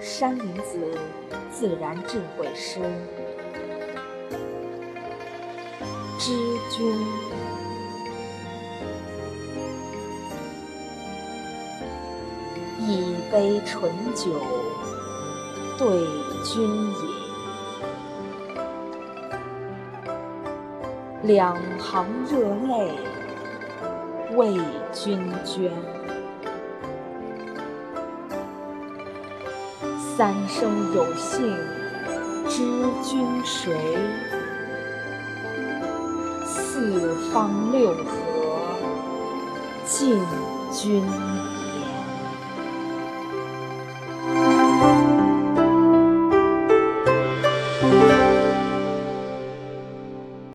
山林子自然智慧诗。知君，一杯醇酒对君饮。两行热泪为君捐，三生有幸知君谁？四方六合敬君。